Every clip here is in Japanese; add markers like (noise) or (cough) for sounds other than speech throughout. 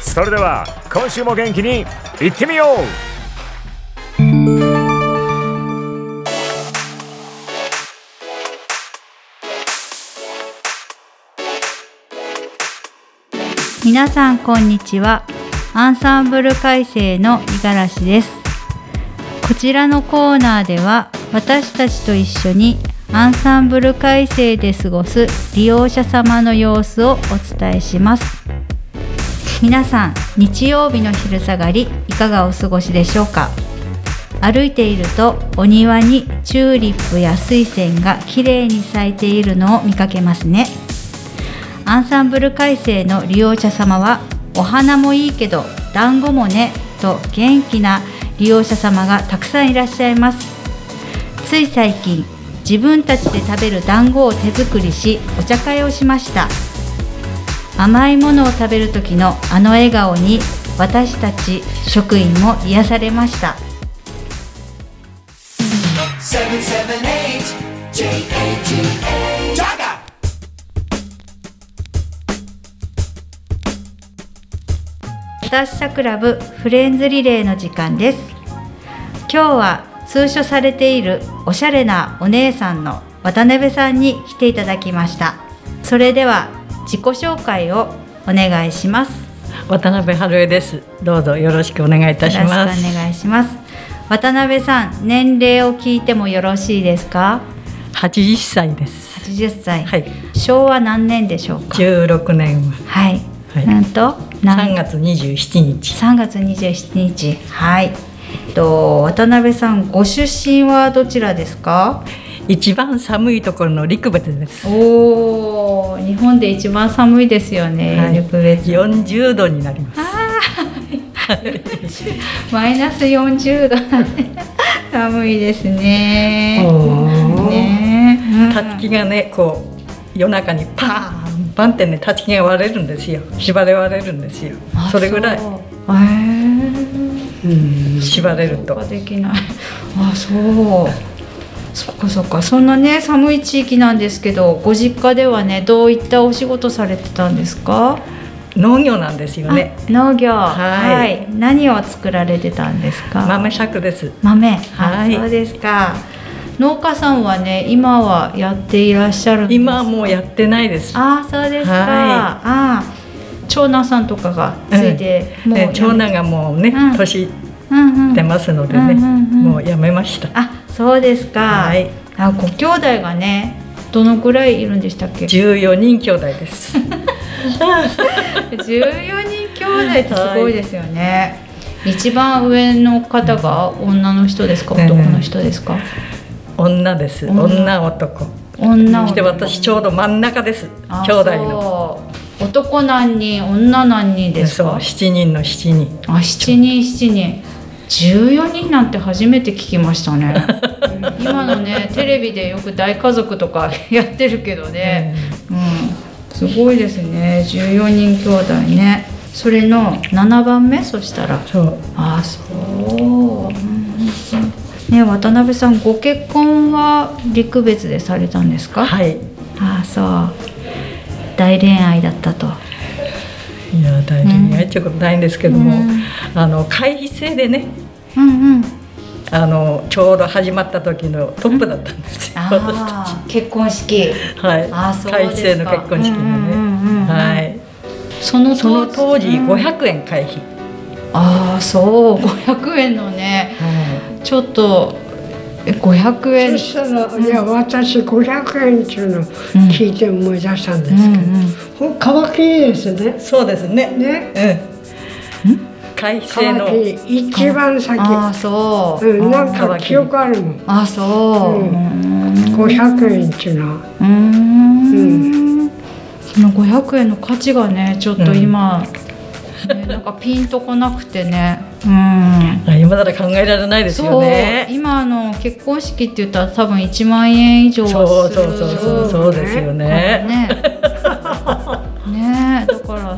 それでは今週も元気にいってみよう。皆さんこんにちは。アンサンブル改正の五十嵐です。こちらのコーナーでは私たちと一緒にアンサンブル改正で過ごす利用者様の様子をお伝えします。皆さん日曜日の昼下がりいかがお過ごしでしょうか？歩いているとお庭にチューリップや水仙がきれいに咲いているのを見かけますね。アンサンブル改正の利用者様はお花もいいけど団子もねと元気な利用者様がたくさんいらっしゃいます。つい最近自分たちで食べる団子を手作りしお茶会をしました。甘いものを食べる時のあの笑顔に私たち職員も癒されました。778 J-A-G-A Jaga! 私さクラブフレンズリレーの時間です。今日は通所されているおしゃれなお姉さんの渡辺さんに来ていただきました。それでは自己紹介をお願いします。渡辺春江です。どうぞよろしくお願いいたしよろます。しくお願いします。渡辺さん年齢を聞いてもよろしいですか？80歳です。80歳、はい。昭和何年でしょうか？16年は。はい、はい。なんと何？3月27日。3月27日。はい。と渡辺さんご出身はどちらですか？一番寒いところの陸別です。おお日本で一番寒いですよね、はい。陸別40度になります。マイナス40度 (laughs) 寒いですね。ね。うん。たつきがねこう夜中にパーンパンってねたつきが割れるんですよ。縛れ割れるんですよ。あ。それぐらい。そう。へえ縛れると。が。できない。あそうそっかそっか。そんなね寒い地域なんですけどご実家ではねどういったお仕事されてたんですか？農業なんですよね。あ農業。はい。何を作られてたんですか？豆作です。豆。あ、はい。そうですか。農家さんはね今はやっていらっしゃる今はもうやってないです。あそうですか、はい。ああ長男さんとかがついて、もうね長男がもうね、うん。年うんうん出ますのでね、うんうんうん。もうやめました。あそうですか、はい。あご兄弟がねどのくらいいるんでしたっけ？14人兄弟です。14人兄弟ってすごいですよね、一番上の方が女の人ですか？うん男の人ですか、女です。女。女男。女そして私ちょうど真ん中です。あ兄弟の。男何人女何人ですそう。か7人の7人。あ7人7人14人なんて初めて聞きましたね。(laughs) 今のねテレビでよく大家族とかやってるけどね、うん、すごいですね。14人兄弟ね。それの7番目？そしたら。そう。あそう、うんね渡辺さんご結婚は陸別でされたんですか、はい。あそう。大恋愛だったと。いや大変やっちゃうことないんですけども、うん。あの会費制でね、うんうん。あのちょうど始まった時のトップだったんですよ。私たあー結婚式。ち。はい。あそう会ですか。費制の結婚式がね。うんうんうん。うんはい。そのその当時うん。500円会費。ああそう。500円のね。ちょっとえ500円。そしたら、いや私500円っていうのを聞いて思い出したんですうんけど、ほ乾きいいですね。そうですね。ね。うん？海星の。一番先。ああそう、うん、なんか記憶あるもん。あそう。ううん。ん500円っていうのは。うーん。その500円の価値がねちょっと今、ね、なんかピンとこなくてね。うん。あ今なら考えられないですよそう。ね今あの結婚式って言ったら多分1万円以上はする。そうそうそうそうそうですよね。ね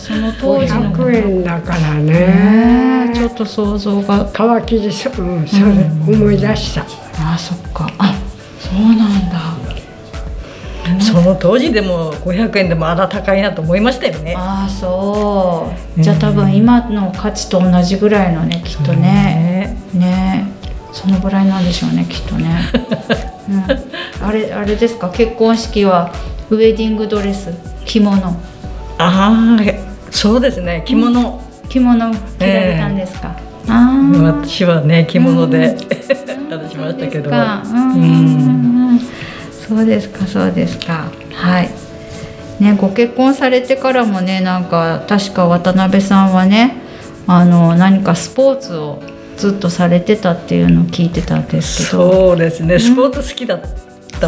その当時の500円だからね。ねちょっと想像が乾きでそ,、うん、それ思い出した、あそっか。あそうなんだ。その当時でも500円でもあら高いなと思いましたよね。ああそう。じゃあ多分今の価値と同じぐらいのねきっとね。ね。そのぐらいなんでしょうねきっとね、(laughs) うん、あれあれですか？結婚式はウェディングドレス着物。ああそうですね着物、着物着られたんですか、ああ私はね着物であれしましたけど。そうですか。そうですかはい。ねご結婚されてからもねなんか確か渡辺さんはねあの何かスポーツをずっとされてたっていうのを聞いてたんですけど。そうですねスポーツ好きだった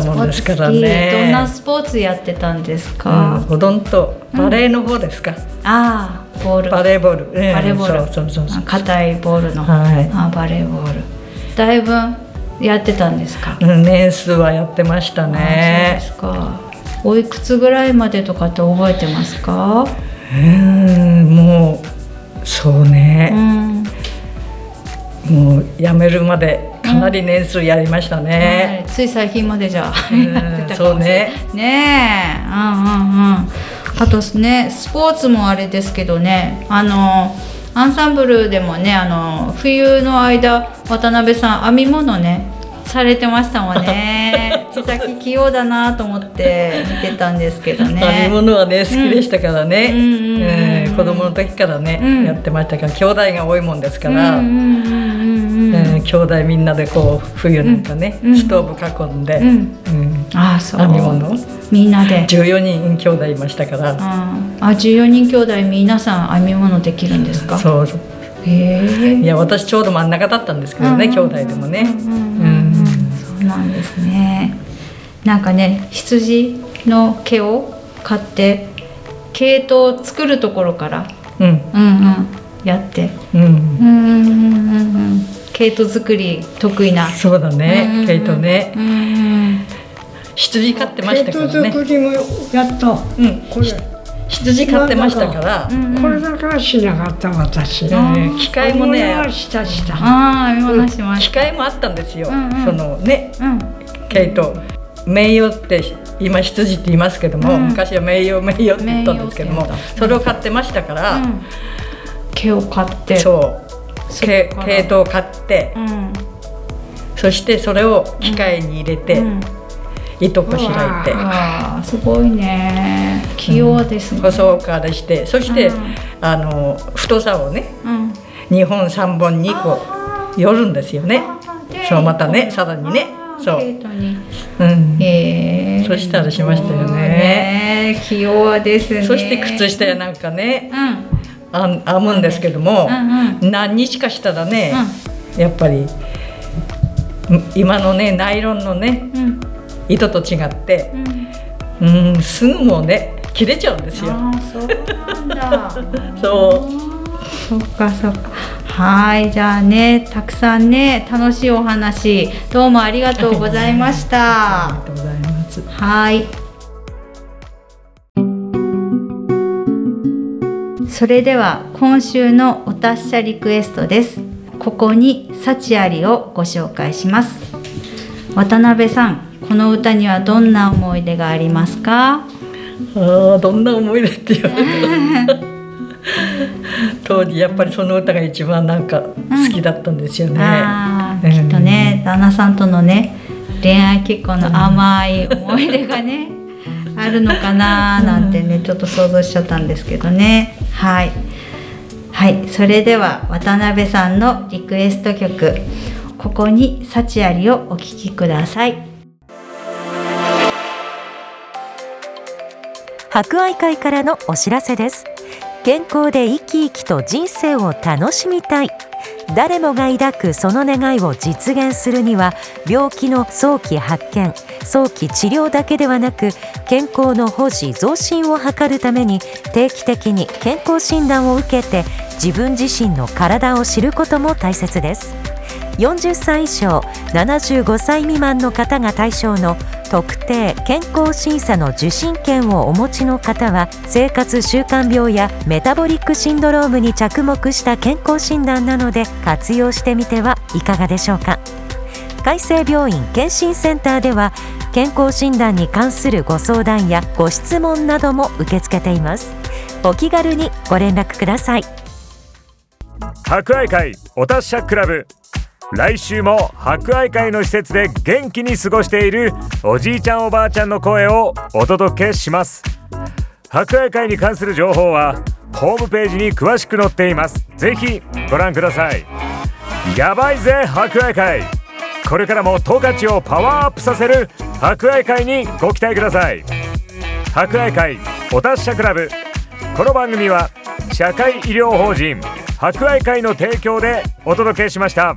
もんですからねきどんなスポーツやってたんですうんか、ほとん。どバレーの方ですか、ああボール。バレーボール、ええバレーボール。そうそうそうそう。あ硬いボールの、はい。あバレーボール。だいぶやってたんですか？うん年数はやってましたあねそうですか。おいくつぐらいまでとかって覚えてますか？うんもうそううね、ん。もう辞めるまでかなり年数やりましたね、はい。つい最近までじゃあうんやってたかもしれない。そうね。ねえ、うんうんうん。あとねスポーツもあれですけどね、あのアンサンブルでもねあの冬の間渡辺さん編み物ねされてましたもんね。(laughs) 手先器用だなと思って見てたんですけどね。編み物はね好きでしたからね、子供の時からね、うん。やってましたから兄弟が多いもんですから、うんうんうん兄弟みんなでこう冬なんかね、うんストーブ囲んで、うん。うん。ああそう。編み物。みんなで、14人兄弟いましたから、うん、あ14人兄弟皆さん編み物できるんですか？そう。そうへえいや私ちょうど真ん中だったんですけどね、兄弟でもね、うんそうなんですね。なんかね羊の毛を買って毛糸を作るところからうん。うんうんやって。うん、うんうんうんうんうん毛糸作り得意な。そうだね毛糸ね。羊飼ってましたからね。毛糸作りもやったうんこれ。羊飼ってましたから、うんこれだからしなかった私、うん。機械もね。した。した。あ機械もあったんですよ、うんうん。そのねたうん。毛糸名誉って今羊って言いますけども、うん。昔は名誉名誉って言ったんですけどもそれを買ってましたから、うん。毛を買ってそうそっ毛から毛糸を買って。うん。そしてそれを機械に入れて、うん。糸こしらえて、わあすごいね。器用ですね、細くあれしてそして、うん。あの太さをねうん。2本3本にこう寄るんですよね。でそうまたねさらにねそう。うん。へえそしたらしましたよね。ね器用ですね。そして靴下やなんかねうん編むんですけども、うん何日かしたらね、やっぱりん今のねナイロンのねうん。うん糸と違ってうん。うんすぐもうね切れちゃうんですよ。ああそうなんだ。(laughs) そう。そっかそっか。はいじゃあねたくさんね楽しいお話どうもありがとうございましあたりがとうございます。はいそれでは今週のお達者リクエストです。ここに幸ありをご紹介します。渡辺さんこの歌にはどんな思い出がありますか？あーどんな思い出って言われたら。(laughs) 当時やっぱりその歌が一番なんか好きだったんですよね。うん。きっとね旦那さんとのね恋愛結婚の甘い思い出がね、(laughs) あるのかななんてねちょっと想像しちゃったんですけどねはい。はい。それでは渡辺さんのリクエスト曲「ここに幸あり」をお聴きください。博愛会からのお知らせです。健康で生き生きと人生を楽しみたい。誰もが抱くその願いを実現するには病気の早期発見早期治療だけではなく健康の保持増進を図るために定期的に健康診断を受けて自分自身の体を知ることも大切です。40歳以上75歳未満の方が対象の特定健康審査の受診券をお持ちの方は生活習慣病やメタボリックシンドロームに着目した健康診断なので活用してみてはいかがでしょうか。海生病院健診センターでは健康診断に関するご相談やご質問なども受け付けています。お気軽にご連絡ください。博愛会お達者クラブ。来週も博愛会の施設で元気に過ごしているおじいちゃんおばあちゃんの声をお届けします。博愛会に関する情報はホームページに詳しく載っています。ぜひご覧ください。やばいぜ博愛会。これからも十勝をパワーアップさせる博愛会にご期待ください。博愛会お達者クラブ。この番組は社会医療法人博愛会の提供でお届けしました。